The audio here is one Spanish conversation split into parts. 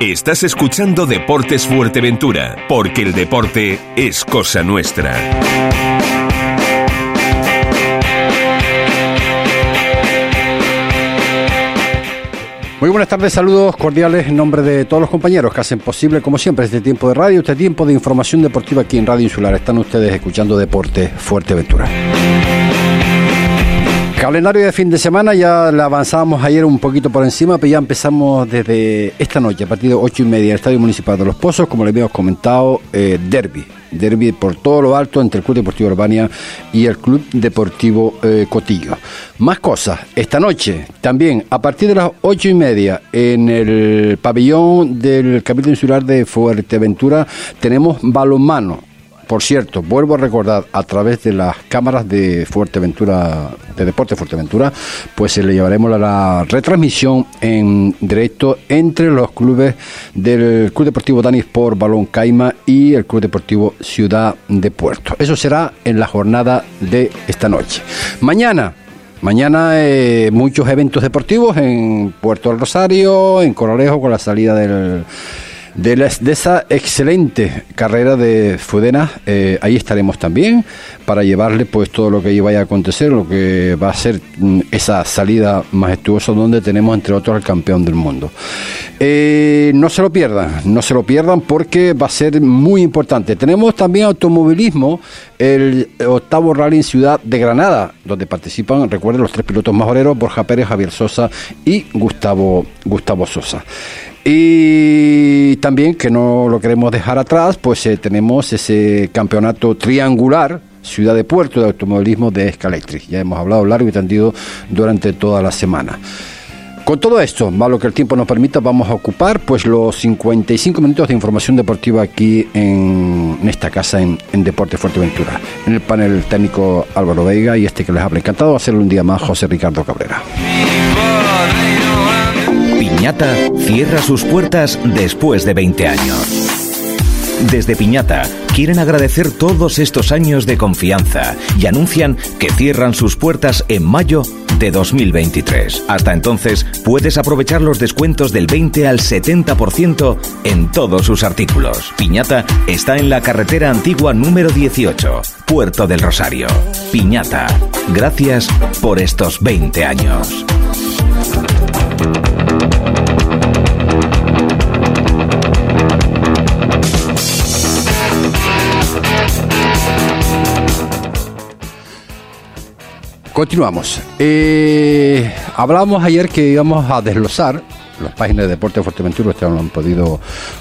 Estás escuchando Deportes Fuerteventura, porque el deporte es cosa nuestra. Muy buenas tardes, saludos cordiales en nombre de todos los compañeros que hacen posible, como siempre, este tiempo de radio, este tiempo de información deportiva aquí en Radio Insular. Están ustedes escuchando Deporte Fuerteventura. Calendario de fin de semana, ya le avanzábamos ayer un poquito por encima, pero ya empezamos desde esta noche, a partir de ocho y media, el Estadio Municipal de Los Pozos, como le habíamos comentado, eh, derby. Derby por todo lo alto entre el Club Deportivo Urbania y el Club Deportivo eh, Cotillo. Más cosas, esta noche también a partir de las ocho y media en el pabellón del Capítulo Insular de Fuerteventura tenemos balonmano por cierto, vuelvo a recordar a través de las cámaras de Fuerteventura, de Deporte Fuerteventura, pues se le llevaremos la, la retransmisión en directo entre los clubes del Club Deportivo Danis por Balón Caima y el Club Deportivo Ciudad de Puerto. Eso será en la jornada de esta noche. Mañana, Mañana eh, muchos eventos deportivos en Puerto del Rosario, en Coralejo con la salida del de, las- de esa excelente carrera de Fudena, eh, ahí estaremos también para llevarle pues todo lo que vaya a acontecer, lo que va a ser mm, esa salida majestuosa donde tenemos entre otros al campeón del mundo. Eh, no se lo pierdan, no se lo pierdan porque va a ser muy importante. Tenemos también automovilismo, el octavo rally en Ciudad de Granada, donde participan, recuerden, los tres pilotos majoreros, Borja Pérez, Javier Sosa y Gustavo, Gustavo Sosa. Y también, que no lo queremos dejar atrás, pues eh, tenemos ese campeonato triangular, Ciudad de Puerto de Automovilismo de Escalectric. Ya hemos hablado largo y tendido durante toda la semana. Con todo esto, más lo que el tiempo nos permita, vamos a ocupar pues los 55 minutos de información deportiva aquí en, esta casa en, Deporte Fuerteventura. En el panel técnico Álvaro Veiga y este que les habla encantado hacerlo un día más José Ricardo Cabrera. Piñata cierra sus puertas después de 20 años. Desde Piñata quieren agradecer todos estos años de confianza y anuncian que cierran sus puertas en mayo de 2023. Hasta entonces puedes aprovechar los descuentos del 20 al 70% en todos sus artículos. Piñata está en la carretera antigua número 18, Puerto del Rosario. Piñata, gracias por estos 20 años. Continuamos. Eh, hablábamos ayer que íbamos a desglosar las páginas de Deporte de Fuerteventura, ustedes lo han podido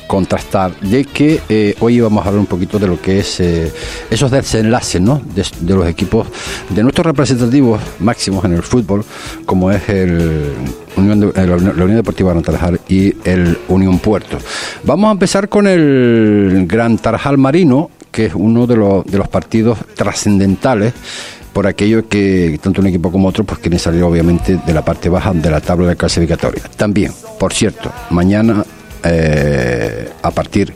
contrastar, de que eh, hoy íbamos a hablar un poquito de lo que es eh, esos desenlaces ¿no? de, los equipos, de nuestros representativos máximos en el fútbol, como es el Unión de- la Unión Deportiva Gran Tarajal y el Unión Puerto. Vamos a empezar con el Gran Tarajal Marino, que es uno de los, de los partidos trascendentales por aquello que tanto un equipo como otro pues quieren salir obviamente de la parte baja de la tabla de clasificatoria. También, por cierto, mañana eh, a partir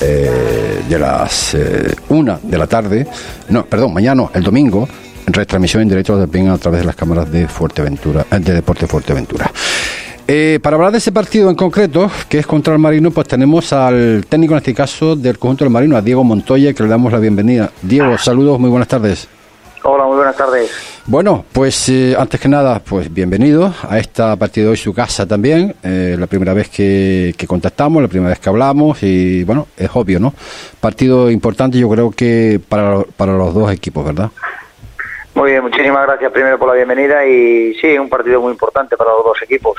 eh, de las eh, una de la tarde, no, perdón, mañana, el domingo, retransmisión en directo también a través de las cámaras de Fuerteventura, eh, de Deporte Fuerteventura. Eh, para hablar de ese partido en concreto, que es contra el Marino, pues tenemos al técnico en este caso del conjunto del Marino, a Diego Montoya, que le damos la bienvenida. Diego, saludos, muy buenas tardes. Hola, muy buenas tardes. Bueno, pues eh, antes que nada, pues bienvenido a esta partida de hoy, su casa también. Eh, la primera vez que, que contactamos, la primera vez que hablamos y bueno, es obvio, ¿no? Partido importante yo creo que para, para los dos equipos, ¿verdad? Muy bien, muchísimas gracias primero por la bienvenida y sí, un partido muy importante para los dos equipos.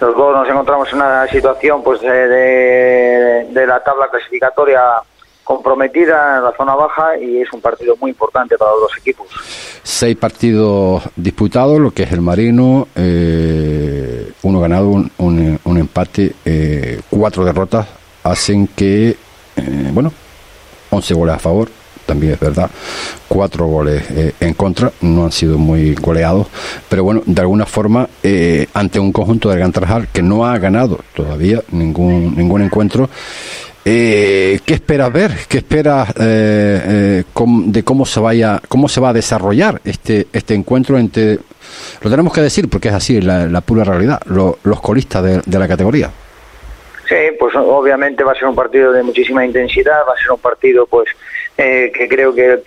Los dos nos encontramos en una situación pues de, de- de la tabla clasificatoria comprometida en la zona baja y es un partido muy importante para los equipos. Seis partidos disputados, lo que es el Marino, eh, uno ganado, un, un, empate, eh, cuatro derrotas, hacen que, eh, bueno, 11 goles a favor, también es verdad, cuatro goles en contra, no han sido muy goleados, pero bueno, de alguna forma, ante un conjunto de Gran Trajal que no ha ganado todavía ningún, ningún encuentro, eh, ¿Qué esperas ver? ¿Qué esperas eh, eh, de cómo se vaya, cómo se va a desarrollar este este encuentro entre, lo tenemos que decir porque es así la, pura realidad, los colistas de, la categoría? Sí, pues obviamente va a ser un partido de muchísima intensidad, va a ser un partido pues que creo que,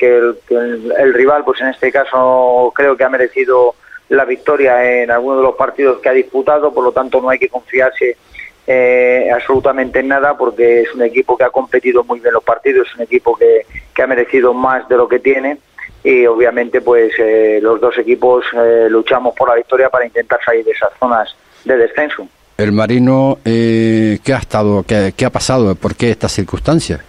el, rival, pues en este caso creo que ha merecido la victoria en alguno de los partidos que ha disputado, por lo tanto no hay que confiarse eh, absolutamente nada porque es un equipo que ha competido muy bien los partidos, es un equipo que, ha merecido más de lo que tiene y obviamente pues eh, los dos equipos eh, luchamos por la victoria para intentar salir de esas zonas de descenso. El Marino, ¿qué ha estado, qué, ha pasado? ¿Por qué estas circunstancias?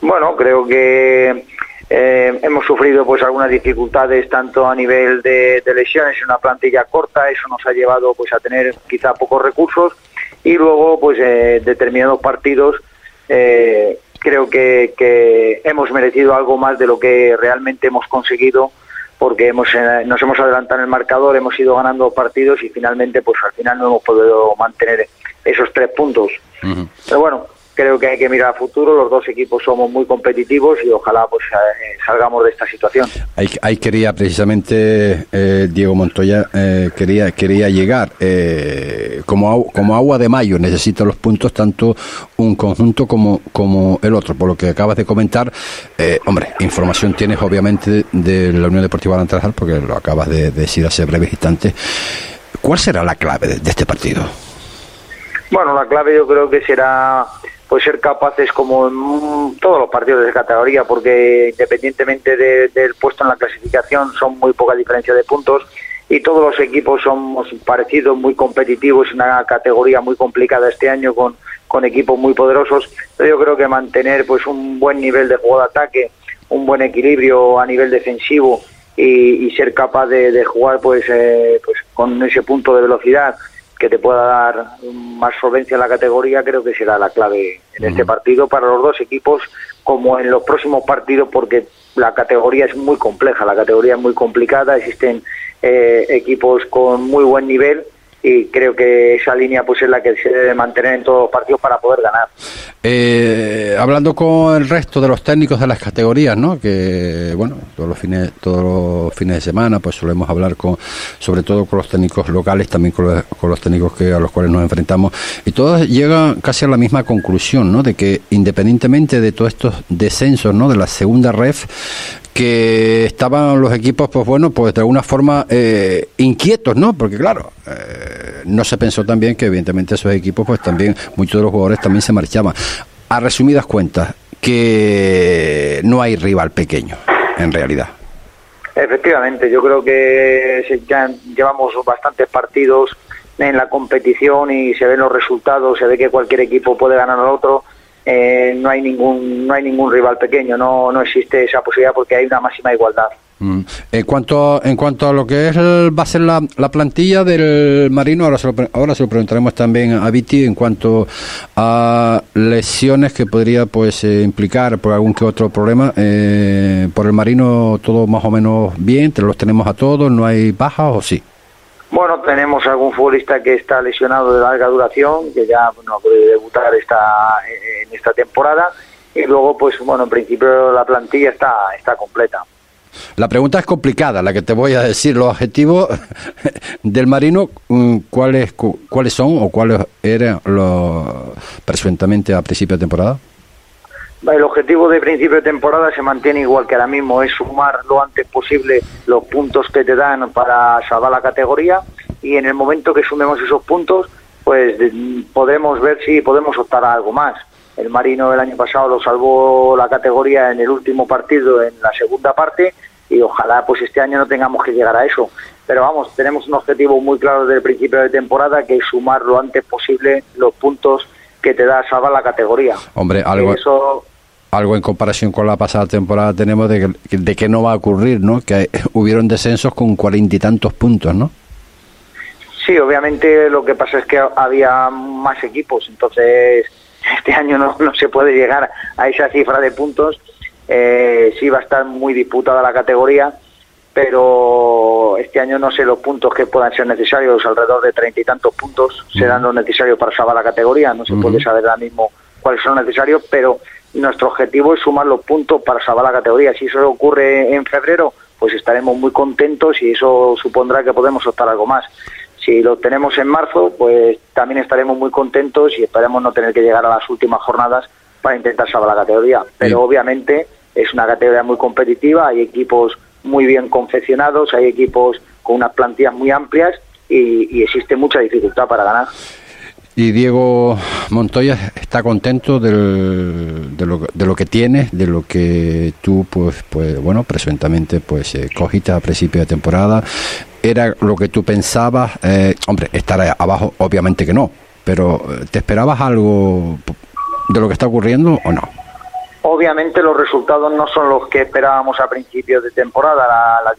Bueno, creo que hemos sufrido pues algunas dificultades tanto a nivel de, de, lesiones en una plantilla corta, eso nos ha llevado pues a tener quizá pocos recursos y luego pues eh, determinados partidos eh, creo que, que, hemos merecido algo más de lo que realmente hemos conseguido porque hemos eh, nos hemos adelantado en el marcador hemos ido ganando partidos y finalmente pues al final no hemos podido mantener esos tres puntos. Pero bueno creo que hay que mirar a futuro. Los dos equipos somos muy competitivos y ojalá pues eh, salgamos de esta situación. Ahí, quería precisamente eh, Diego Montoya eh, quería quería llegar como como agua de mayo. Necesita los puntos tanto un conjunto como como el otro. Por lo que acabas de comentar, hombre, información tienes obviamente de la Unión Deportiva Alantrajal porque lo acabas de, decir hace breves instantes. ¿Cuál será la clave de este partido? Bueno, la clave yo creo que será pues ser capaces como en todos los partidos de categoría, porque independientemente del puesto en la clasificación son muy poca diferencia de puntos y todos los equipos somos parecidos, muy competitivos, una categoría muy complicada este año con, con equipos muy poderosos. Yo creo que mantener pues un buen nivel de juego de ataque, un buen equilibrio a nivel defensivo y, ser capaz de, jugar pues, eh, pues con ese punto de velocidad que te pueda dar más solvencia en la categoría, creo que será la clave en este partido para los dos equipos, como en los próximos partidos, porque la categoría es muy compleja, la categoría es muy complicada, existen eh, equipos con muy buen nivel y creo que esa línea pues es la que se debe mantener en todos los partidos para poder ganar. Eh, hablando con el resto de los técnicos de las categorías, ¿no? Que bueno, todos los fines todos los fines de semana pues solemos hablar con sobre todo con los técnicos locales, también con los, con los técnicos que a los cuales nos enfrentamos y todos llegan casi a la misma conclusión, ¿no? De que independientemente de todos estos descensos, ¿no? De la segunda ref que estaban los equipos, pues bueno, pues de alguna forma eh, inquietos, ¿no? Porque claro, eh, no se pensó también que evidentemente esos equipos, pues también muchos de los jugadores también se marchaban. A resumidas cuentas, que no hay rival pequeño, en realidad. Efectivamente, yo creo que ya llevamos bastantes partidos en la competición y se ven los resultados, se ve que cualquier equipo puede ganar al otro eh, no hay ningún no hay ningún rival pequeño, no, no existe esa posibilidad porque hay una máxima igualdad. Mm. En cuanto en cuanto a lo que es va a ser la, la plantilla del Marino, ahora se, lo, ahora se lo preguntaremos también a Viti en cuanto a lesiones que podría pues eh, implicar por algún que otro problema. Eh, por el Marino todo más o menos bien, los tenemos a todos, no hay bajas o sí. Bueno, tenemos algún futbolista que está lesionado de larga duración, que ya no puede debutar esta, en esta temporada. Y luego, pues bueno, en principio la plantilla está, está completa. La pregunta es complicada, la que te voy a decir. Los objetivos del Marino, mm, ¿cuáles, cuáles son o cuáles eran los presuntamente a principio de temporada? El objetivo de principio de temporada se mantiene igual que ahora mismo, es sumar lo antes posible los puntos que te dan para salvar la categoría y en el momento que sumemos esos puntos, pues podemos ver si podemos optar a algo más. El Marino el año pasado lo salvó la categoría en el último partido, en la segunda parte, y ojalá pues este año no tengamos que llegar a eso. Pero vamos, tenemos un objetivo muy claro desde el principio de temporada, que es sumar lo antes posible los puntos que te da salvar la categoría. Hombre, algo... Eso algo en comparación con la pasada temporada tenemos de que, de que no va a ocurrir, ¿no? Que hubieron descensos con cuarenta y tantos puntos, ¿no? Sí, obviamente lo que pasa es que había más equipos, entonces este año no, no se puede llegar a esa cifra de puntos. Eh, sí va a estar muy disputada la categoría, pero este año no sé los puntos que puedan ser necesarios, alrededor de treinta y tantos puntos serán los necesarios para salvar la categoría. No se puede saber ahora mismo cuáles son necesarios, pero nuestro objetivo es sumar los puntos para salvar la categoría. Si eso ocurre en febrero, pues estaremos muy contentos y eso supondrá que podemos optar algo más. Si lo tenemos en marzo, pues también estaremos muy contentos y esperemos no tener que llegar a las últimas jornadas para intentar salvar la categoría. Pero obviamente es una categoría muy competitiva, hay equipos muy bien confeccionados, hay equipos con unas plantillas muy amplias y, y existe mucha dificultad para ganar. Y Diego Montoya está contento del, de, lo, de lo que tienes, de lo que tú, pues, pues bueno, presuntamente, pues, eh, cogiste a principio de temporada. ¿Era lo que tú pensabas? Eh, hombre, estar abajo, obviamente que no, pero eh, ¿te esperabas algo de lo que está ocurriendo o no? Obviamente los resultados no son los que esperábamos a principios de temporada. La, la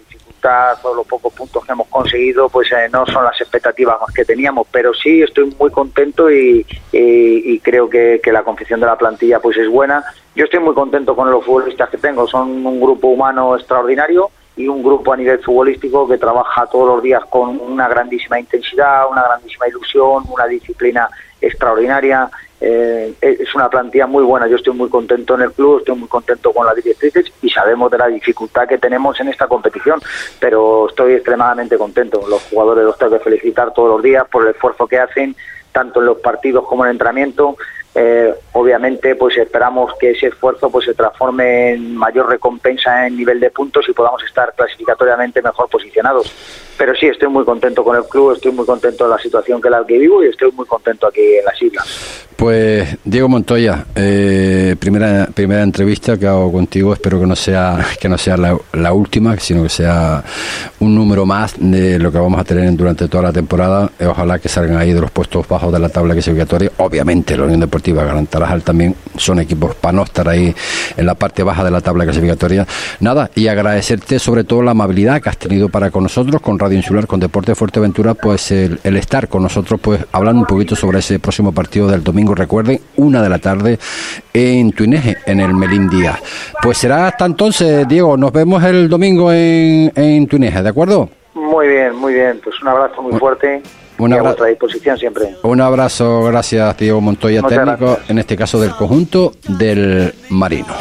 o los pocos puntos que hemos conseguido pues eh, no son las expectativas que teníamos. Pero sí estoy muy contento y, y, creo que, que, la confección de la plantilla pues es buena. Yo estoy muy contento con los futbolistas que tengo. Son un grupo humano extraordinario y un grupo a nivel futbolístico que trabaja todos los días con una grandísima intensidad, una grandísima ilusión, una disciplina extraordinaria eh, es una plantilla muy buena. Yo estoy muy contento en el club, estoy muy contento con las directrices y sabemos de la dificultad que tenemos en esta competición, pero estoy extremadamente contento. Los jugadores los tengo que felicitar todos los días por el esfuerzo que hacen, tanto en los partidos como en el entrenamiento. Eh, obviamente pues esperamos que ese esfuerzo pues se transforme en mayor recompensa en nivel de puntos y podamos estar clasificatoriamente mejor posicionados pero sí estoy muy contento con el club estoy muy contento de la situación que la que vivo y estoy muy contento aquí en las islas. Pues Diego Montoya eh, primera primera entrevista que hago contigo. Espero que no sea que no sea la, la, última sino que sea un número más de lo que vamos a tener durante toda la temporada. Eh, ojalá que salgan ahí de los puestos bajos de la tabla clasificatoria obviamente la Unión Deportiva Tarajal también son equipos para no estar ahí en la parte baja de la tabla clasificatoria. Nada, y agradecerte sobre todo la amabilidad que has tenido para con nosotros, con Radio Insular, con Deporte Fuerteventura, pues el, el estar con nosotros, pues hablando un poquito sobre ese próximo partido del domingo. Recuerden, una de la tarde en Tuineje, en el Melín Díaz. Pues será hasta entonces, Diego, nos vemos el domingo en, en Tuineje, ¿de acuerdo? Muy bien, muy bien. Pues un abrazo muy fuerte. Un abrazo. a vuestra disposición siempre. Un abrazo, gracias Diego Montoya, Muchas técnico, gracias. en este caso del conjunto del Marino.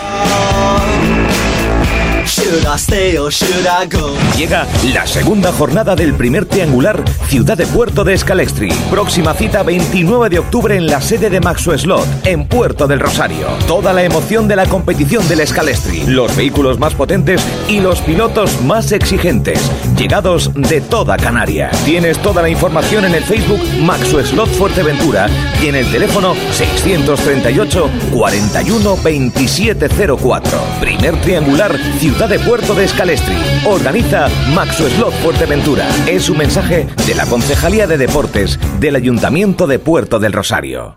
Llega la segunda jornada del primer triangular Ciudad de Puerto de Escalextri. Próxima cita 29 de octubre en la sede de Maxo Slot, en Puerto del Rosario. Toda la emoción de la competición del Escalextri, los vehículos más potentes y los pilotos más exigentes, llegados de toda Canarias. Tienes toda la información en el Facebook Maxo Slot Fuerteventura y en el teléfono 638 41 2704. Primer triangular Ciudad de Puerto de Escalestri. Organiza Maxo Slot Fuerteventura. Es un mensaje de la Concejalía de Deportes del Ayuntamiento de Puerto del Rosario.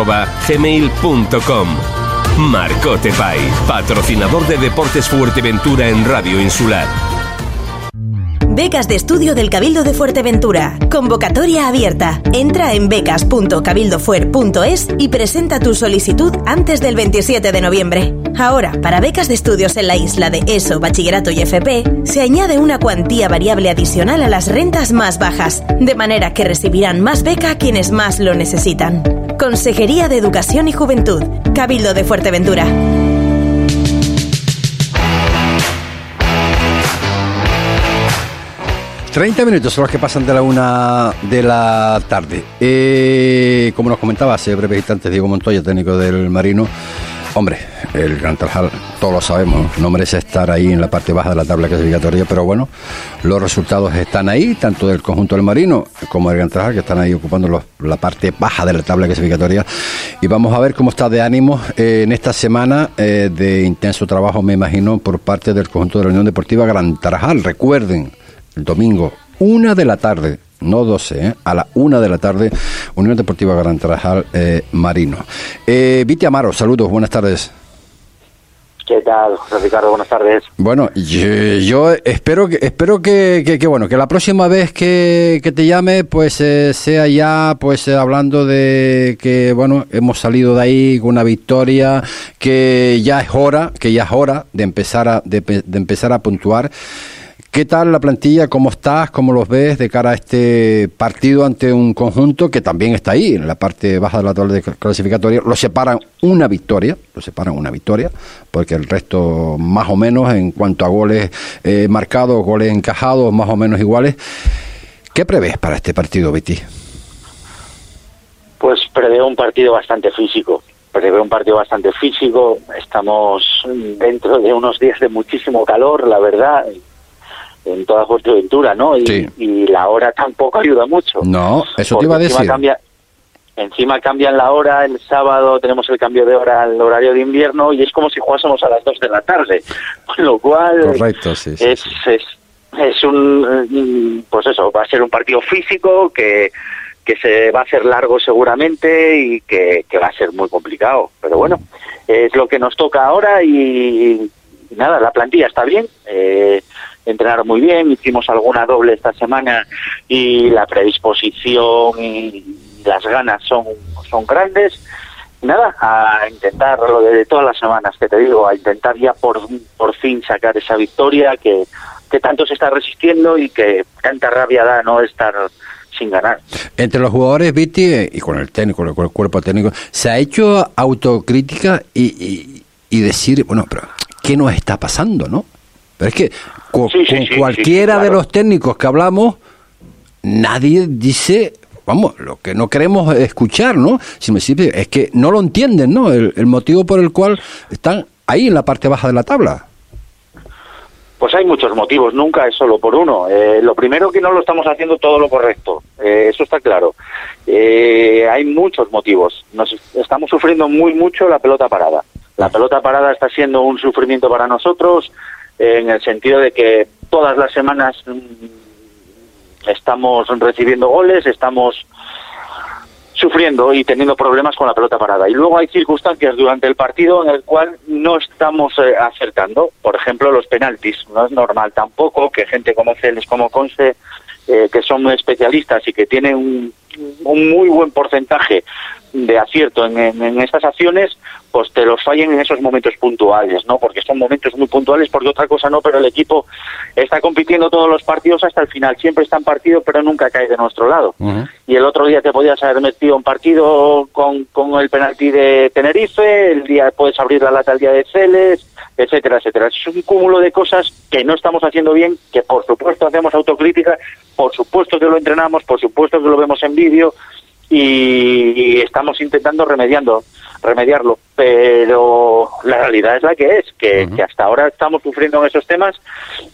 arroba gmail.com. Marcote Pay, patrocinador de Deportes Fuerteventura en Radio Insular. Becas de estudio del Cabildo de Fuerteventura. Convocatoria abierta. Entra en becas.cabildofuer.es y presenta tu solicitud antes del 27 de noviembre. Ahora, para becas de estudios en la isla de ESO, Bachillerato y FP, se añade una cuantía variable adicional a las rentas más bajas, de manera que recibirán más beca quienes más lo necesitan. Consejería de Educación y Juventud, Cabildo de Fuerteventura. 30 minutos son los que pasan de la una de la tarde. Eh, como nos comentaba hace breves instantes Diego Montoya, técnico del Marino, Hombre, el Gran Tarajal, todos lo sabemos, no merece estar ahí en la parte baja de la tabla clasificatoria, pero bueno, los resultados están ahí, tanto del conjunto del Marino como del Gran Tarajal, que están ahí ocupando la parte baja de la tabla clasificatoria. Y vamos a ver cómo está de ánimo eh, en esta semana eh, de intenso trabajo, me imagino, por parte del conjunto de la Unión Deportiva Gran Tarajal. Recuerden, domingo, una de la tarde, no 12, ¿eh? a la una de la tarde, Unión Deportiva Gran Tarajal eh, Marino. Eh, Viti Amaro, saludos, buenas tardes. ¿Qué tal, Ricardo? Buenas tardes. Bueno, yo, espero que espero que, que, bueno que la próxima vez que, que te llame pues eh, sea ya pues hablando de que bueno hemos salido de ahí con una victoria que ya es hora que ya es hora de empezar a de, de empezar a puntuar ¿Qué tal la plantilla? ¿Cómo estás? ¿Cómo los ves de cara a este partido ante un conjunto que también está ahí, en la parte baja de la tabla clasificatoria? Lo separan una victoria, lo separan una victoria, porque el resto más o menos en cuanto a goles eh, marcados, goles encajados, más o menos iguales. ¿Qué prevés para este partido, Betty? Pues prevé un partido bastante físico, prevé un partido bastante físico. Estamos dentro de unos días de muchísimo calor, la verdad en toda Fuerteventura, ¿no? Y, y, la hora tampoco ayuda mucho. No, eso te iba a decir. Cambia, encima cambian la hora, el sábado tenemos el cambio de hora al horario de invierno y es como si jugásemos a las 2 de la tarde. Con lo cual Correcto, sí, es, es, es un, pues eso, va a ser un partido físico que, que se va a hacer largo seguramente y que, que va a ser muy complicado. Pero bueno, es lo que nos toca ahora y, y nada, la plantilla está bien. Eh, entrenaron muy bien, hicimos alguna doble esta semana y la predisposición y las ganas son, son grandes. Nada, a intentar lo de todas las semanas que te digo, a intentar ya por, por fin sacar esa victoria que, que tanto se está resistiendo y que tanta rabia da no estar sin ganar. Entre los jugadores, Viti, y con el técnico, con el cuerpo técnico, ¿se ha hecho autocrítica y, y, y decir, bueno, pero ¿qué nos está pasando, no? Pero es que con, cualquiera de los técnicos que hablamos, nadie dice, vamos, lo que no queremos escuchar, ¿no? Si me es que no lo entienden, ¿no? El, motivo por el cual están ahí en la parte baja de la tabla. Pues hay muchos motivos, nunca es solo por uno. Eh, lo primero que no lo estamos haciendo todo lo correcto, eh, eso está claro. Eh, hay muchos motivos. Nos estamos sufriendo muy mucho la pelota parada. La pelota parada está siendo un sufrimiento para nosotros en el sentido de que todas las semanas mm, estamos recibiendo goles, estamos sufriendo y teniendo problemas con la pelota parada. Y luego hay circunstancias durante el partido en el cual no estamos eh, acertando. Por ejemplo, los penaltis. No es normal tampoco que gente como Celes, como Conce, eh, que son especialistas y que tienen un, un muy buen porcentaje de acierto en, en, estas acciones, pues te los fallen en esos momentos puntuales, ¿no? Porque son momentos muy puntuales, porque otra cosa no, pero el equipo está compitiendo todos los partidos hasta el final. Siempre está en partido, pero nunca cae de nuestro lado. Y el otro día te podías haber metido un partido con, con el penalti de Tenerife, el día puedes abrir la lata el día de Celes, etcétera, etcétera. Es un cúmulo de cosas que no estamos haciendo bien, que por supuesto hacemos autocrítica, por supuesto que lo entrenamos, por supuesto que lo vemos en vídeo, y estamos intentando remediando remediarlo. Pero la realidad es la que es que, hasta ahora estamos sufriendo en esos temas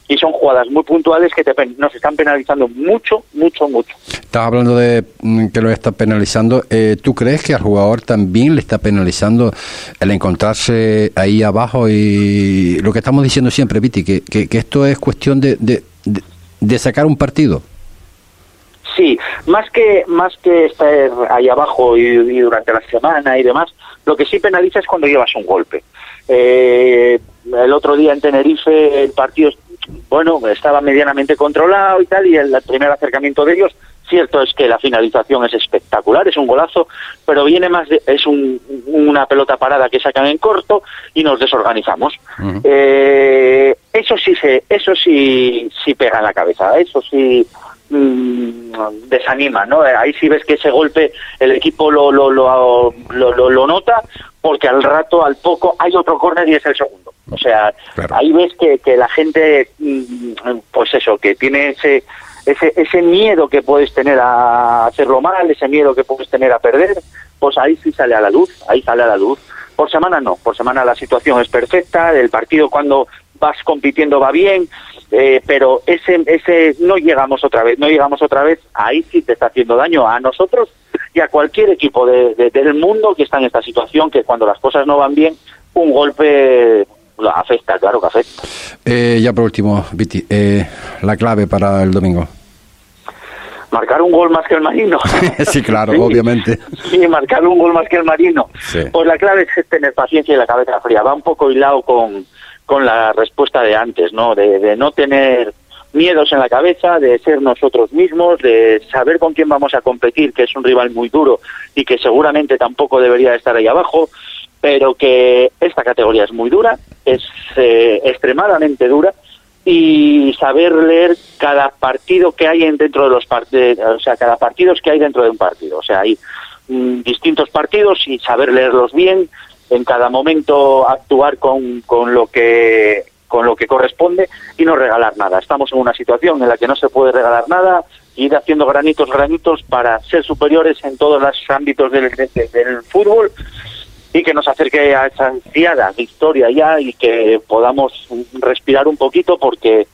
y son jugadas muy puntuales que nos están penalizando mucho mucho mucho. Estás hablando de mm, que lo está penalizando. Eh, tú crees que al jugador también le está penalizando el encontrarse ahí abajo y lo que estamos diciendo siempre Viti que, que, esto es cuestión de, de, de sacar un partido Sí, más que más que estar ahí abajo y, durante la semana y demás, lo que sí penaliza es cuando llevas un golpe. Eh, el otro día en Tenerife el partido, bueno, estaba medianamente controlado y tal, y el, primer acercamiento de ellos, cierto es que la finalización es espectacular, es un golazo, pero viene más de, es una pelota parada que sacan en corto y nos desorganizamos. eh, eso sí se, eso sí, sí pega en la cabeza, eso sí Mm, desanima, ¿no? Ahí sí ves que ese golpe el equipo lo, lo, lo, lo, lo nota porque al rato, al poco, hay otro córner y es el segundo. O sea, ahí ves que, que la gente, mm, pues eso, que tiene ese, ese, ese miedo que puedes tener a hacerlo mal, ese miedo que puedes tener a perder, pues ahí sí sale a la luz, ahí sale a la luz. Por semana no, por semana la situación es perfecta, el partido cuando vas compitiendo va bien, eh, pero ese, ese no llegamos otra vez, no llegamos otra vez, ahí sí te está haciendo daño a nosotros y a cualquier equipo de, del mundo que está en esta situación, que cuando las cosas no van bien, un golpe afecta, claro que afecta. Eh, ya por último, Viti, eh, la clave para el domingo. Marcar un gol más que el marino. sí, claro, obviamente. Sí, marcar un gol más que el marino. Pues la clave es tener paciencia y la cabeza fría. Va un poco hilado con, con la respuesta de antes, ¿no? De, no tener miedos en la cabeza, de ser nosotros mismos, de saber con quién vamos a competir, que es un rival muy duro y que seguramente tampoco debería estar ahí abajo, pero que esta categoría es muy dura, es eh, extremadamente dura y saber leer cada partido que hay dentro de los partidos, o sea, cada partido que hay dentro de un partido, o sea, hay mm, distintos partidos y saber leerlos bien, en cada momento actuar con, con lo que con lo que corresponde y no regalar nada. Estamos en una situación en la que no se puede regalar nada, ir haciendo granitos, granitos para ser superiores en todos los ámbitos del, del fútbol y que nos acerque a esa ansiada victoria ya y que podamos respirar un poquito porque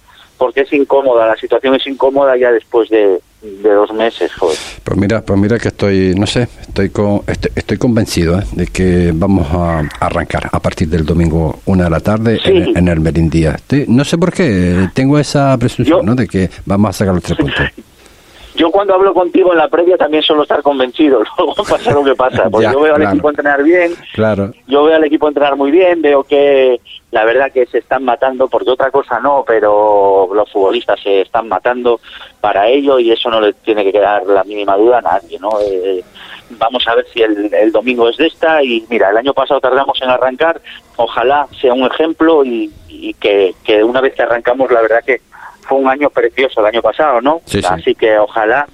porque es incómoda, la situación es incómoda ya después de, dos meses. Joder. Pues mira, pues mira que estoy, no sé, estoy con, estoy, convencido ¿eh? de que vamos a arrancar a partir del domingo una de la tarde en, el Merindía. no sé por qué, tengo esa presunción, ¿no? De que vamos a sacar los tres puntos. Yo cuando hablo contigo en la previa también suelo estar convencido, luego pasa lo que pasa, porque yo veo al equipo entrenar bien, claro. yo veo al equipo entrenar muy bien, veo que la verdad que se están matando, porque otra cosa no, pero los futbolistas se están matando para ello y eso no le tiene que quedar la mínima duda a nadie, ¿no? Eh, vamos a ver si el, domingo es de esta y mira, el año pasado tardamos en arrancar, ojalá sea un ejemplo y, que, que una vez que arrancamos la verdad que fue un año precioso el año pasado, ¿no? Así que ojalá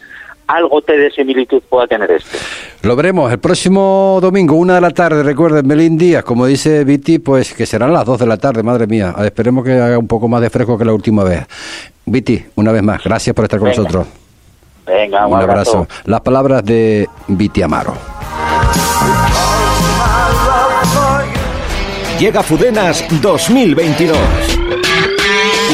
algo de similitud pueda tener este. Lo veremos el próximo domingo, una de la tarde, recuerden, Melín Díaz, como dice Viti, pues que serán las dos de la tarde, madre mía. Esperemos que haga un poco más de fresco que la última vez. Viti, una vez más, gracias por estar con nosotros. Venga, un, abrazo. Las palabras de Viti Amaro. Llega Fudenas 2022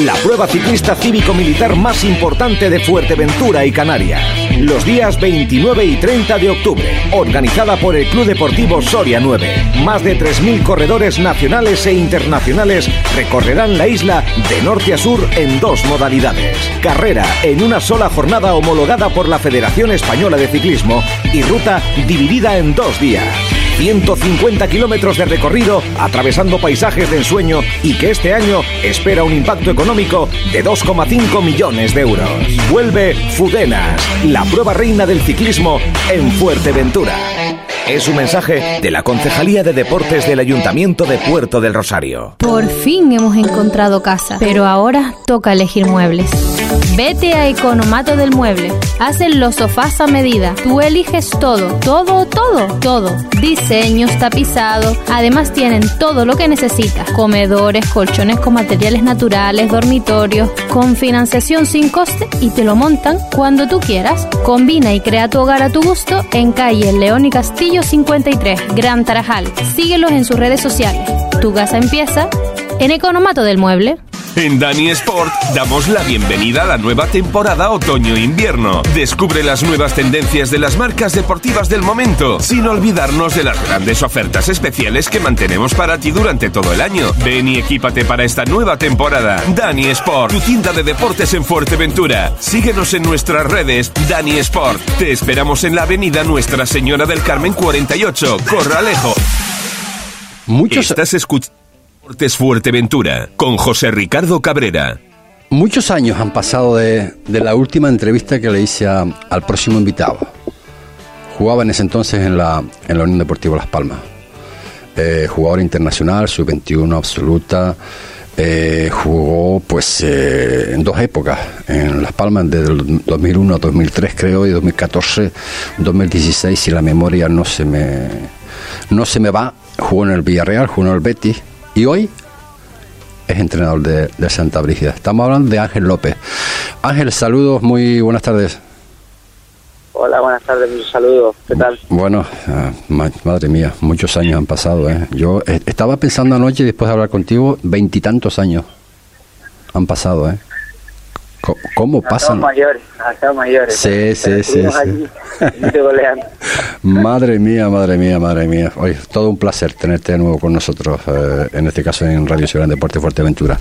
la prueba ciclista cívico-militar más importante de Fuerteventura y Canarias. Los días 29 y 30 de octubre, organizada por el Club Deportivo Soria 9. Más de 3.000 corredores nacionales e internacionales recorrerán la isla de norte a sur en dos modalidades. Carrera en una sola jornada homologada por la Federación Española de Ciclismo y ruta dividida en dos días. 150 kilómetros de recorrido atravesando paisajes de ensueño y que este año espera un impacto económico de 2,5 millones de euros. Vuelve Fudenas, la prueba reina del ciclismo en Fuerteventura. Es un mensaje de la Concejalía de Deportes del Ayuntamiento de Puerto del Rosario. Por fin hemos encontrado casa, pero ahora toca elegir muebles. Vete a Economato del Mueble. Hacen los sofás a medida. Tú eliges todo, todo, todo, todo. Diseños, tapizado. Además tienen todo lo que necesitas. Comedores, colchones con materiales naturales, dormitorios, con financiación sin coste y te lo montan cuando tú quieras. Combina y crea tu hogar a tu gusto en calle León y Castillo 53, Gran Tarajal. Síguelos en sus redes sociales. Tu casa empieza en Economato del Mueble. En Dani Sport damos la bienvenida a la nueva temporada otoño-invierno. Descubre las nuevas tendencias de las marcas deportivas del momento, sin olvidarnos de las grandes ofertas especiales que mantenemos para ti durante todo el año. Ven y equípate para esta nueva temporada. Dani Sport, tu tienda de deportes en Fuerteventura. Síguenos en nuestras redes, Dani Sport. Te esperamos en la avenida Nuestra Señora del Carmen 48, Corralejo. Muchos... Estás escuchando Deportes Fuerteventura con José Ricardo Cabrera. Muchos años han pasado de, la última entrevista que le hice al próximo invitado. Jugaba en ese entonces en la, Unión Deportiva Las Palmas. Eh, jugador internacional, sub-21 absoluta. Eh, jugó pues eh, en dos épocas, en Las Palmas desde el 2001 a 2003 creo y 2014, 2016 si la memoria no se me no se me va, jugó en el Villarreal, jugó en el Betis, y hoy es entrenador de, Santa Brígida. Estamos hablando de Ángel López. Ángel, saludos, muy buenas tardes. Hola, buenas tardes, muchos saludos. ¿Qué tal? Bueno, ah, ma- madre mía, muchos años han pasado, ¿eh? Yo eh, estaba pensando anoche, después de hablar contigo, veintitantos años han pasado, ¿eh? ¿Cómo pasan? mayores, somos mayores. Sí, sí, sí, sí. Madre mía, madre mía, madre mía. Oye, todo un placer tenerte de nuevo con nosotros, eh, en este caso en Radio Ciudad Deporte Fuerteventura.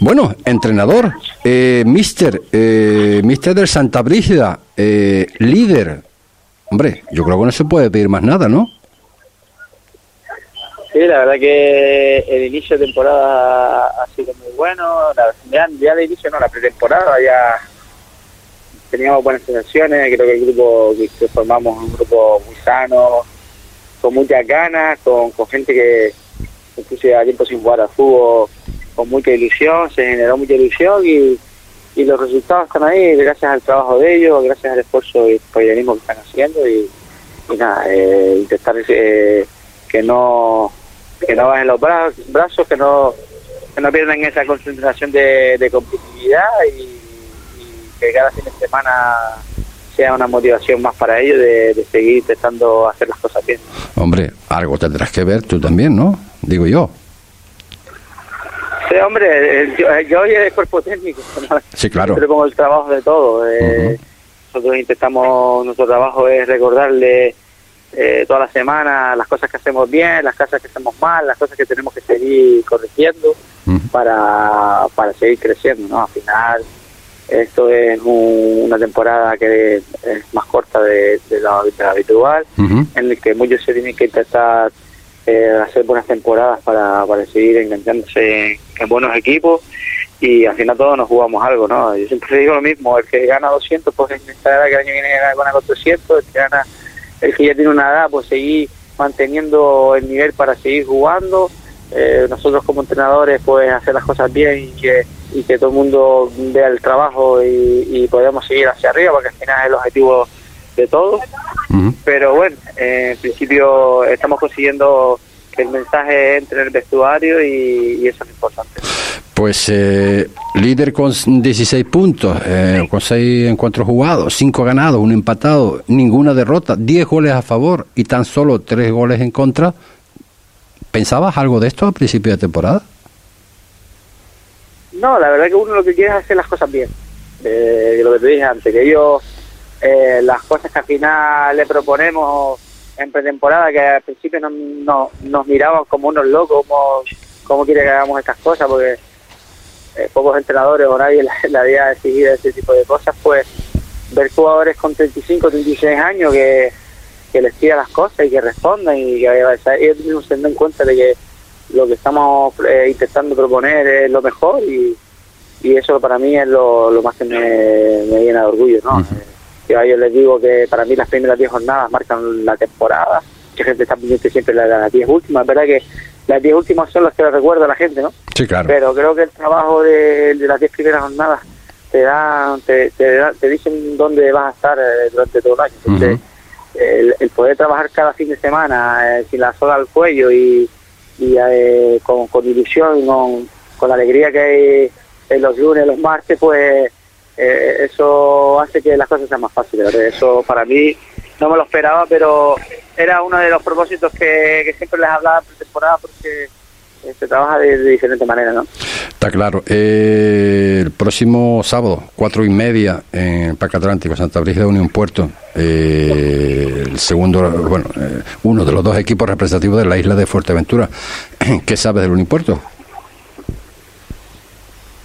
Bueno, entrenador, eh, mister, eh, mister del Santa Brígida, eh, líder. Hombre, yo creo que no se puede pedir más nada, ¿no? Sí, la verdad que el inicio de temporada ha sido muy bueno. La, ya, ya de inicio, no, la pretemporada ya teníamos buenas sensaciones. Creo que el grupo que, formamos es un grupo muy sano, con muchas ganas, con, gente que incluso lleva tiempo sin jugar al fútbol, con mucha ilusión, se generó mucha ilusión y, los resultados están ahí gracias al trabajo de ellos, gracias al esfuerzo y compañerismo que están haciendo y, y nada, eh, intentar eh, que no que no bajen los bra- brazos, que no que no pierdan esa concentración de, de competitividad y, y que cada fin de semana sea una motivación más para ellos de, de seguir intentando hacer las cosas bien. Hombre, algo tendrás que ver tú también, ¿no? Digo yo. Sí, hombre, yo, yo y el cuerpo técnico. ¿no? Sí, claro. Siempre como el trabajo de todo. eh, Nosotros intentamos, nuestro trabajo es recordarle eh, toda la semana las cosas que hacemos bien, las cosas que hacemos mal, las cosas que tenemos que seguir corrigiendo para, para seguir creciendo, ¿no? Al final, esto es un- una temporada que es más corta de, de la, de la habitual, en el que muchos se tienen que intentar eh, hacer buenas temporadas para, para seguir enganchándose en, en buenos equipos y al final todos nos jugamos algo, ¿no? Yo siempre digo lo mismo, el que gana 200 pues intentará que el año viene gana con 400, el que gana, el que ya tiene una edad pues seguir manteniendo el nivel para seguir jugando, Eh, nosotros como entrenadores pues hacer las cosas bien y que, y que todo el mundo vea el trabajo y, y podamos seguir hacia arriba porque al final es el objetivo de todos pero bueno, eh, en principio estamos consiguiendo que el mensaje entre en el vestuario y, y eso es importante. Pues eh, líder con 16 puntos, eh, con 6 encuentros jugados, 5 ganados, 1 empatado, ninguna derrota, 10 goles a favor y tan solo 3 goles en contra. ¿Pensabas algo de esto al principio de temporada? No, la verdad que uno lo que quiere es hacer las cosas bien, eh, lo que te dije antes, que ellos eh, las cosas que al final le proponemos en pretemporada, que al principio no, no- nos miraban como unos locos, como cómo quiere que hagamos estas cosas, porque eh, pocos entrenadores o nadie le, le había exigido ese tipo de cosas, pues ver jugadores con 35, 36 años que, que les pida las cosas y que respondan y que o sea, ellos mismos se den cuenta de que lo que estamos eh, intentando proponer es lo mejor y, y eso para mí es lo, lo más que me, me llena de orgullo, ¿no? Yo a ellos les digo que para mí las primeras 10 jornadas marcan la temporada, que gente está pendiente siempre de las 10 últimas, es verdad que las 10 últimas son las que le recuerda a la gente, ¿no? Sí, claro. Pero creo que el trabajo de, de las 10 primeras jornadas te dan, te, te, da- te dicen dónde vas a estar eh, durante todo el año. Entonces, el, el poder trabajar cada fin de semana eh, sin la soga al cuello y, y eh, con, con ilusión, con, con la alegría que hay en los lunes, los martes, pues eh, eso hace que las cosas sean más fáciles. ¿verdad? Eso para mí no me lo esperaba, pero era uno de los propósitos que, que siempre les hablaba en temporada porque eh, se trabaja de, de diferente manera, ¿no? Está claro. Eh, el próximo sábado, cuatro y media, en el Parque Atlántico, Santa Brígida Unión Puerto, eh, el segundo, bueno, eh, uno de los dos equipos representativos de la isla de Fuerteventura. ¿Qué sabes del Unión Puerto?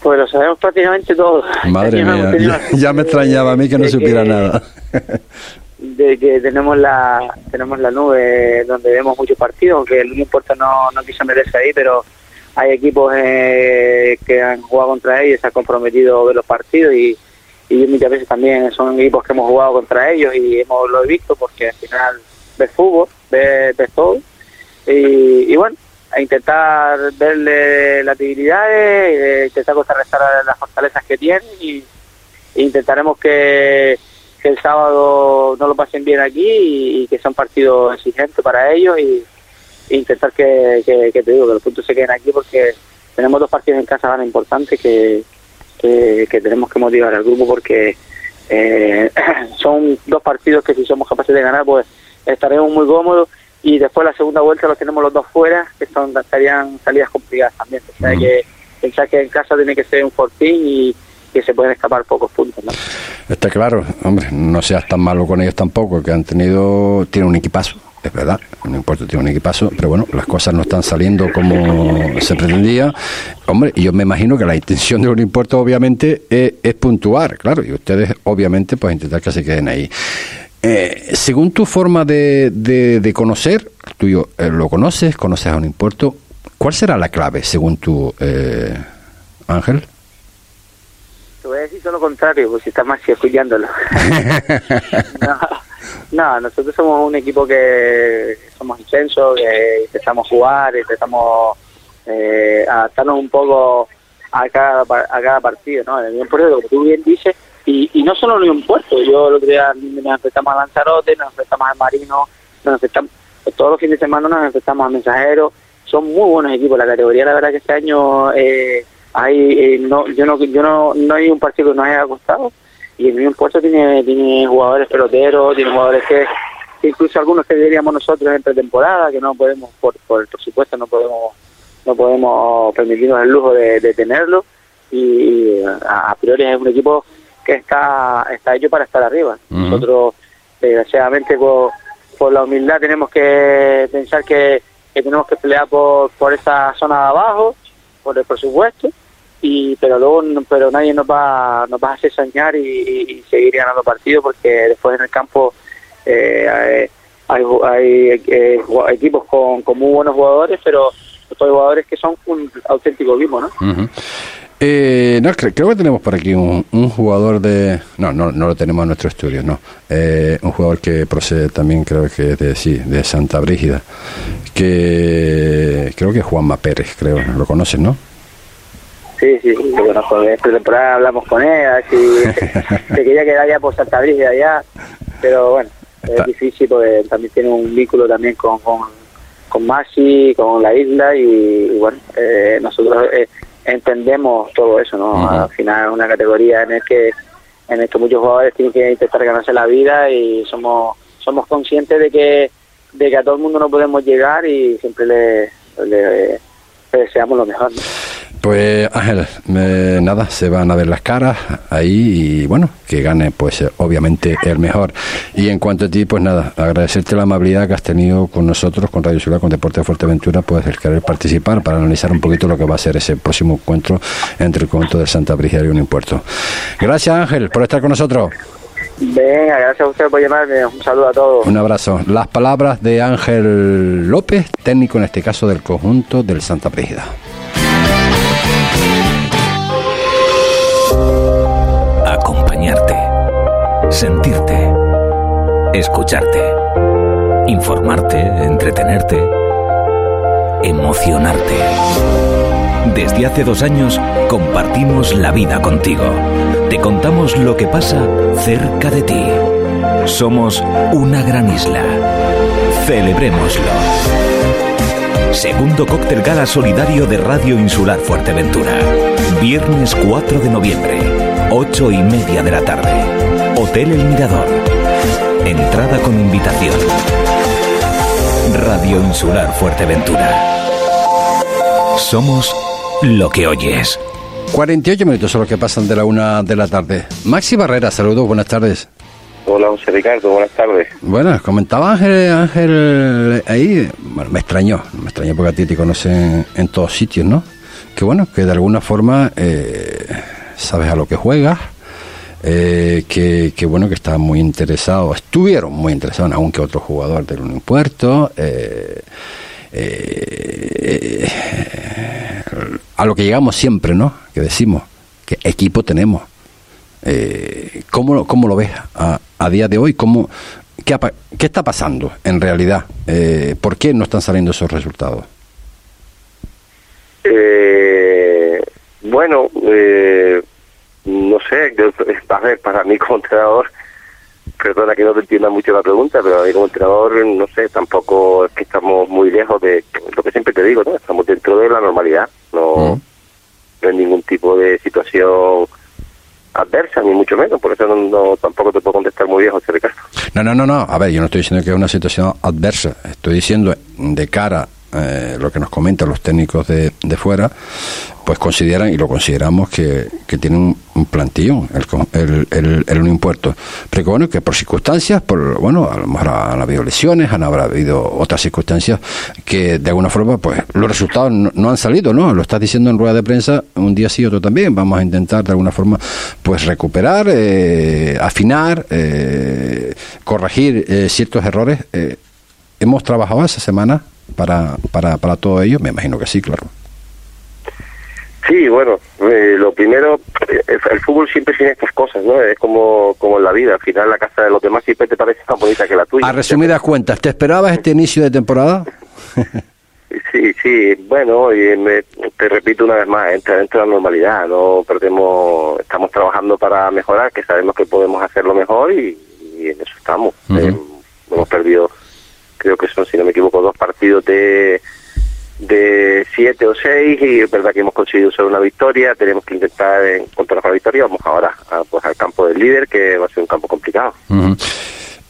Pues lo sabemos prácticamente todo. Madre mía, ya, ya me extrañaba a mí que no supiera nada. de que tenemos la tenemos la nube donde vemos muchos partidos, aunque el Unión Puerto no, no quiso meterse ahí, pero hay equipos eh, que han jugado contra ellos, se han comprometido a ver los partidos y, y muchas veces también son equipos que hemos jugado contra ellos y hemos lo he visto porque al final ves fútbol, ves, ves todo. Y, y bueno, a intentar verle las debilidades, eh, intentar contrarrestar las fortalezas que tienen y, e intentaremos que, que el sábado no lo pasen bien aquí y, y que sea un partido exigente para ellos y, e intentar que, que, que te digo que los puntos se queden aquí porque tenemos dos partidos en casa tan importantes que, que, que tenemos que motivar al grupo porque eh, son dos partidos que si somos capaces de ganar, pues estaremos muy cómodos y después la segunda vuelta los tenemos los dos fuera, que son estarían salidas complicadas también. O sea que pensar que en casa tiene que ser un fortín y que se pueden escapar pocos puntos. ¿no? Está claro, hombre, no seas tan malo con ellos tampoco, que han tenido, tienen un equipazo, es verdad, no importa, tiene un equipazo, pero bueno, las cosas no están saliendo como se pretendía. Hombre, yo me imagino que la intención de un impuesto obviamente es, es puntuar, claro, y ustedes obviamente pues intentar que se queden ahí. Eh, según tu forma de, de, de conocer, tú yo, eh, lo conoces, conoces a un impuesto, ¿cuál será la clave según tu eh, Ángel? Te voy a decir todo lo contrario, porque si estás más escuchándolo. no, no, nosotros somos un equipo que somos intensos, que intentamos jugar, intentamos eh, adaptarnos un poco a cada, a cada partido, ¿no? En el partido, como tú bien dices, y, y no solo en un puerto, yo el otro día nos enfrentamos a Lanzarote, nos enfrentamos al Marino, nos enfrentamos, todos los fines de semana nos enfrentamos a Mensajeros, son muy buenos equipos, la categoría la verdad que este año eh, hay, eh, no, yo no, yo no, no hay un partido que nos haya costado, y el mismo puerto tiene, tiene jugadores peloteros, tiene jugadores que, incluso algunos que diríamos nosotros en pretemporada, que no podemos, por, por, por supuesto, no podemos no podemos permitirnos el lujo de, de tenerlo y a, a priori es un equipo que está está hecho para estar arriba. Nosotros, desgraciadamente, por, por la humildad tenemos que pensar que, que tenemos que pelear por, por esa zona de abajo, por el presupuesto, y pero luego pero nadie nos va nos va a hacer soñar y, y- seguir ganando partidos porque después en el campo eh, hay, hay, eh, equipos con, con muy buenos jugadores, pero hay jugadores que son un auténtico equipo, ¿no? Eh, no, cre- creo que tenemos por aquí un, un jugador de... No, no, no lo tenemos en nuestro estudio, no. Eh, un jugador que procede también, creo que de, sí, de Santa Brígida, que creo que es Juanma Pérez, creo, lo conoces, ¿no? Sí, sí, lo conozco. En pretemporada hablamos con él, a ver si se quería quedar ya por Santa Brígida ya, pero bueno, es difícil porque también tiene un vínculo también con, con, con Masi, con la isla y, y bueno, eh, nosotros eh, entendemos todo eso, ¿no? Al final es una categoría en el que en el que muchos jugadores tienen que intentar ganarse la vida y somos somos conscientes de que de que a todo el mundo no podemos llegar y siempre le, le- le deseamos lo mejor. ¿no? Pues Ángel, eh, nada, se van a ver las caras ahí y bueno, que gane pues eh, obviamente el mejor. Y en cuanto a ti, pues nada, agradecerte la amabilidad que has tenido con nosotros, con Radio Ciudad, con Deporte de Fuerteventura, pues el querer participar para analizar un poquito lo que va a ser ese próximo encuentro entre el conjunto de Santa Brígida y un impuerto. Gracias Ángel por estar con nosotros. Venga, gracias a usted por llamarme. Un saludo a todos. Un abrazo. Las palabras de Ángel López, técnico en este caso del conjunto del Santa Brígida. Sentirte. Escucharte. Informarte, entretenerte. Emocionarte. Desde hace dos años compartimos la vida contigo. Te contamos lo que pasa cerca de ti. Somos una gran isla. Celebrémoslo. Segundo cóctel gala solidario de Radio Insular Fuerteventura. Viernes 4 de noviembre, 8 y media de la tarde. Hotel El Mirador. Entrada con invitación. Radio Insular Fuerteventura. Somos lo que oyes. 48 minutos son los que pasan de la una de la tarde. Maxi Barrera, saludos, buenas tardes. Hola, José Ricardo, buenas tardes. Bueno, comentaba Ángel, Ángel ahí, bueno, me extrañó, me extrañó porque a ti te conocen en todos sitios, ¿no? Que bueno, que de alguna forma eh, sabes a lo que juegas, eh, que, bueno, que estás muy interesado, estuvieron muy interesados en algún que otro jugador del Unión Puerto, eh, eh, a lo que llegamos siempre, ¿no? Que decimos, que equipo tenemos. ¿cómo, ¿Cómo lo ves a, día de hoy? ¿Cómo, qué, qué está pasando en realidad? ¿Por qué no están saliendo esos resultados? Bueno, eh, no sé, yo- a ver, para mí como entrenador, perdona que no te entienda mucho la pregunta, pero a mí como entrenador, no sé, tampoco es que estamos muy lejos de lo que siempre te digo, ¿no? Estamos dentro de la normalidad, no, no hay ningún tipo de situación adversa, ni mucho menos, por eso no, tampoco te puedo contestar muy bien, José Ricardo. No, no, no, no, a ver, yo no estoy diciendo que es una situación adversa, estoy diciendo de cara eh, lo que nos comentan los técnicos de, de, fuera, pues consideran y lo consideramos que, que tienen un plantillón el, el, el. Pero que bueno, que por circunstancias, por bueno, a lo mejor han habido lesiones, han habido otras circunstancias que de alguna forma, pues los resultados no, han salido, ¿no? Lo estás diciendo en rueda de prensa, un día sí, otro también. Vamos a intentar de alguna forma, pues recuperar, eh, afinar, eh, corregir eh, ciertos errores. Eh, hemos trabajado esa semana para, para, para todo ello? Me imagino que sí, claro. Sí, bueno, eh, lo primero, eh, el, fútbol siempre tiene estas cosas, ¿no? Es como, como en la vida, al final la casa de los demás siempre te parece más bonita que la tuya. A resumidas cuentas, ¿te esperabas este inicio de temporada? sí, sí, bueno, y me, te repito una vez más, entra dentro de la normalidad, no perdemos, estamos trabajando para mejorar, que sabemos que podemos hacerlo mejor y, en eso estamos. Eh, hemos perdido creo que son, si no me equivoco, dos partidos de de siete o seis y es verdad que hemos conseguido solo una victoria, tenemos que intentar encontrar la victoria, vamos ahora pues al campo del líder que va a ser un campo complicado.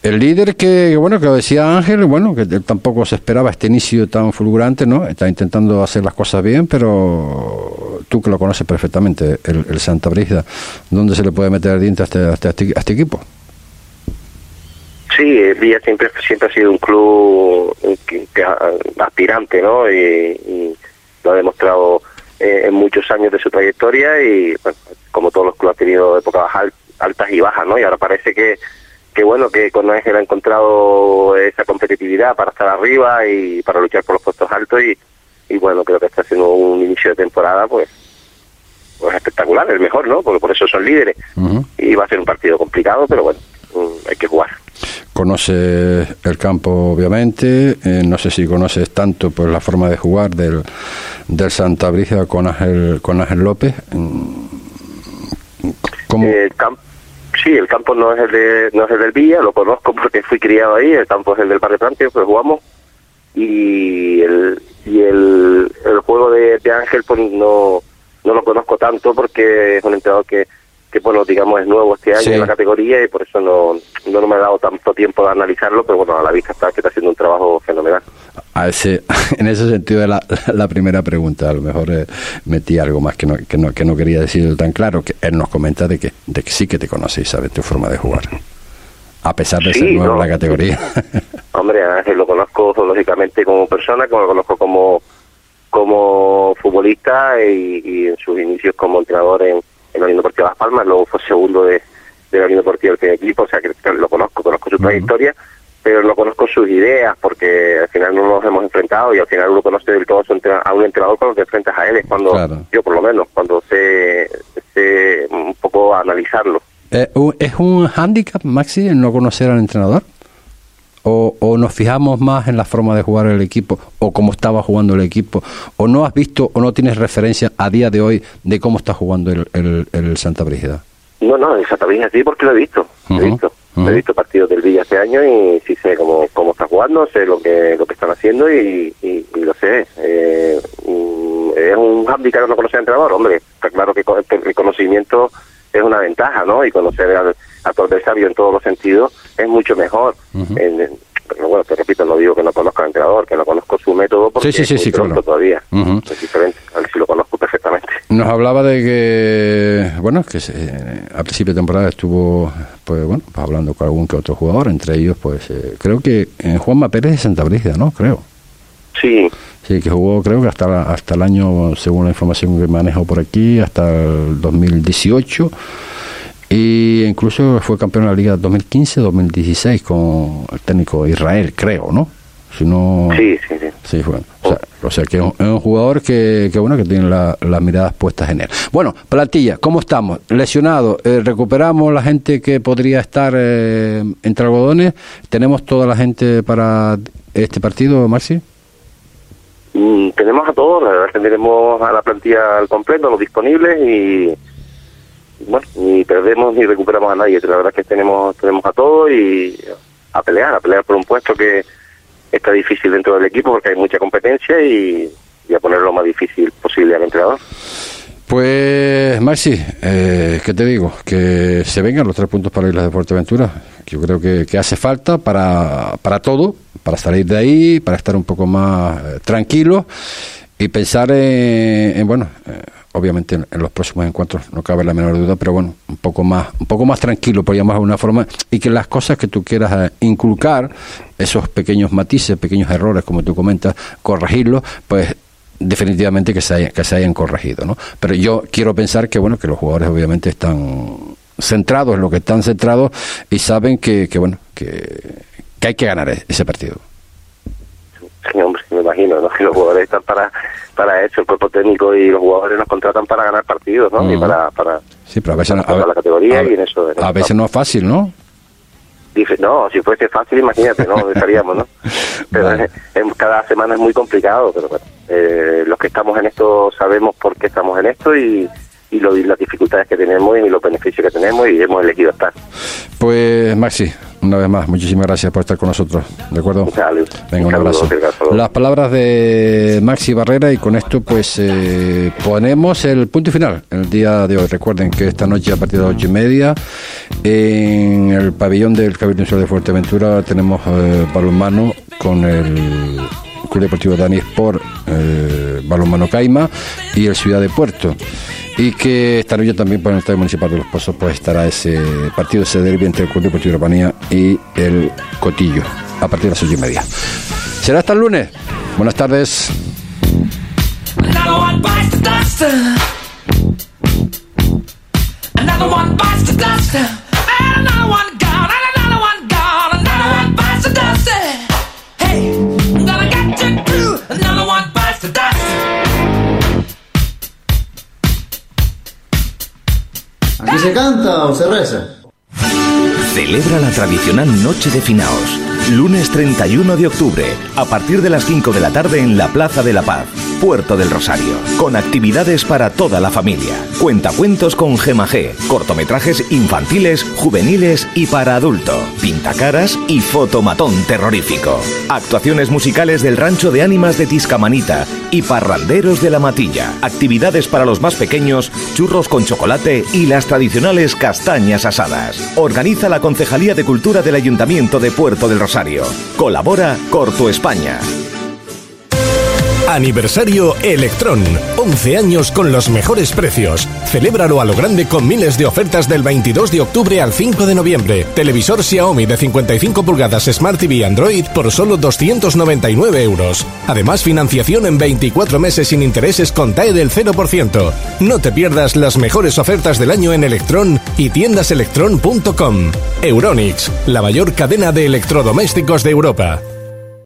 El líder que, bueno, que decía Ángel, bueno, que tampoco se esperaba este inicio tan fulgurante, ¿no? Está intentando hacer las cosas bien, pero tú que lo conoces perfectamente, el, Santa Brígida, ¿dónde se le puede meter el diente a este, este, a este equipo? Sí, Villa siempre siempre ha sido un club que, aspirante, ¿no? Y, lo ha demostrado eh, en muchos años de su trayectoria y, bueno, como todos los clubes ha tenido épocas altas y bajas, ¿no? Y ahora parece que, que bueno, que con Ángel ha encontrado esa competitividad para estar arriba y para luchar por los puestos altos y, y bueno, creo que está haciendo un inicio de temporada, pues, pues espectacular, el mejor, ¿no? Porque por eso son líderes. Y va a ser un partido complicado, pero bueno, mm, hay que jugar conoces el campo obviamente, eh, no sé si conoces tanto pues la forma de jugar del, del Santa Brígida con Ángel, con Ángel López. Mm, ¿Cómo? Campo sí, el campo no es el de no es el del Villa, lo conozco porque fui criado ahí, el campo es el del Barrio Plantio, pues jugamos y el y el, el juego de, de Ángel pues no no lo conozco tanto porque es un entrenador que que bueno, digamos es nuevo este año en la categoría y por eso no, no me ha dado tanto tiempo de analizarlo, pero bueno, a la vista está que está haciendo un trabajo fenomenal. A ese, en ese sentido la, la primera pregunta, a lo mejor eh, metí algo más que no, que no, que no quería decir tan claro, que él nos comenta de que, de que sí que te conoce y sabe tu forma de jugar, a pesar de ser nuevo en la categoría. Hombre, Ángel lo conozco lógicamente como persona, como lo conozco como como futbolista y, y en sus inicios como entrenador en, en la Unión Deportiva Las Palmas, luego fue segundo de, de la Unión Deportiva del primer equipo, o sea que lo conozco, conozco su trayectoria, pero no conozco sus ideas, porque al final no nos hemos enfrentado y al final uno conoce del todo a un entrenador cuando te enfrentas a él, es cuando, yo por lo menos, cuando sé, sé un poco analizarlo. Eh, ¿Es un hándicap, Maxi, en no conocer al entrenador? O, o, nos fijamos más en la forma de jugar el equipo o cómo estaba jugando el equipo o no has visto o no tienes referencia a día de hoy de cómo está jugando el, el, Santa Brígida? No, no, el Santa Brígida sí porque lo he visto, he visto. He visto partidos del Villa este año y sí sé cómo, cómo está jugando, sé lo que lo que están haciendo y, y, lo sé. Eh, mm, es un handicap que no conoce al entrenador, hombre. Está claro que el conocimiento es una ventaja, ¿no? Y conocer al, a tu adversario en todos los sentidos es mucho mejor. pero bueno, te repito, no digo que no conozca al entrenador, que no conozco su método porque sí, sí, sí, todavía. Es diferente, a ver si lo conozco perfectamente. Nos hablaba de que, bueno, que a principio de temporada estuvo, pues bueno, pues hablando con algún que otro jugador, entre ellos, pues eh, creo que en Juanma Pérez de Santa Brígida, ¿no? Creo. Sí. Sí, que jugó creo que hasta, hasta el año, según la información que manejo por aquí, hasta el 2018 y incluso fue campeón de la Liga 2015-2016 con el técnico Israel, creo, ¿no? Si no... Sí, sí, sí. Sí, bueno, o, sea, que es un, jugador que, que, bueno, que tiene las miradas puestas en él. Bueno, plantilla, ¿cómo estamos? Lesionado, eh, recuperamos la gente que podría estar eh, entre algodones, tenemos toda la gente para este partido, Marci. Mm, tenemos a todos, la verdad que tenemos a la plantilla al completo, los disponibles y bueno, ni perdemos ni recuperamos a nadie. La verdad es que tenemos, tenemos a todos y a pelear, a pelear por un puesto que está difícil dentro del equipo porque hay mucha competencia y, a poner lo más difícil posible al entrenador. Pues Maxi, eh, ¿qué te digo? Que se vengan los tres puntos para Islas de Fuerteventura. Yo creo que, que hace falta para, para todo, para salir de ahí, para estar un poco más eh, tranquilos y pensar en, en, bueno, eh, obviamente en, los próximos encuentros no cabe la menor duda, pero bueno, un poco más, un poco más tranquilo, por llamarlo de alguna forma, y que las cosas que tú quieras eh, inculcar, esos pequeños matices, pequeños errores, como tú comentas, corregirlos, pues definitivamente que se, haya- que se hayan corregido, ¿no? Pero yo quiero pensar que bueno que los jugadores obviamente están centrados en lo que están centrados y saben que, que bueno que, que hay que ganar e- ese partido. Sí, hombre, me imagino, ¿no? Que los jugadores están para, para eso, el cuerpo técnico y los jugadores nos contratan para ganar partidos, ¿no? Y Ujú. para, para, Sí, pero a veces, no- a, la categoría a y en eso. en a veces no es fácil, ¿no? Dice, no, si fuese fácil, imagínate, ¿no? ¿Dónde estaríamos, no? Pero Vale. cada semana es muy complicado, pero bueno, eh, los que estamos en esto sabemos por qué estamos en esto y, y, lo- y las dificultades que tenemos y los beneficios que tenemos y hemos elegido estar. Pues Maxi, una vez más, muchísimas gracias por estar con nosotros, ¿de acuerdo? Venga, un abrazo. Las palabras de Maxi Barrera y con esto pues eh, ponemos el punto final el día de hoy. Recuerden que esta noche a partir de las ocho y media en el pabellón del Cabildo Insular de Fuerteventura tenemos eh, balonmano con el Club Deportivo Dani Sport, eh, balonmano Caima y el Ciudad de Puerto. Y que esta noche también por el Estadio Municipal de Los Pozos pues estará ese partido, ese derbi entre el Club Deportivo Urbanía y el Cotillo a partir de las ocho y media. Será hasta el lunes. Buenas tardes. Canta o se reza? Celebra la tradicional Noche de Finaos. Lunes 31 de octubre, a partir de las 5 de la tarde en la Plaza de la Paz, Puerto del Rosario, con actividades para toda la familia. Cuentacuentos con G, cortometrajes infantiles, juveniles y para adulto, pintacaras y fotomatón terrorífico. Actuaciones musicales del Rancho de Ánimas de Tiscamanita y parranderos de la Matilla. Actividades para los más pequeños, churros con chocolate y las tradicionales castañas asadas. Organiza la Concejalía de Cultura del Ayuntamiento de Puerto del Rosario. Colabora Corto España. Aniversario Electrón. 11 años con los mejores precios. Celébralo a lo grande con miles de ofertas del 22 de octubre al 5 de noviembre. Televisor Xiaomi de 55 pulgadas Smart TV Android por solo 299 euros. Además, financiación en 24 meses sin intereses con TAE del 0%. No te pierdas las mejores ofertas del año en Electron y tiendaselectron.com. Euronix, la mayor cadena de electrodomésticos de Europa.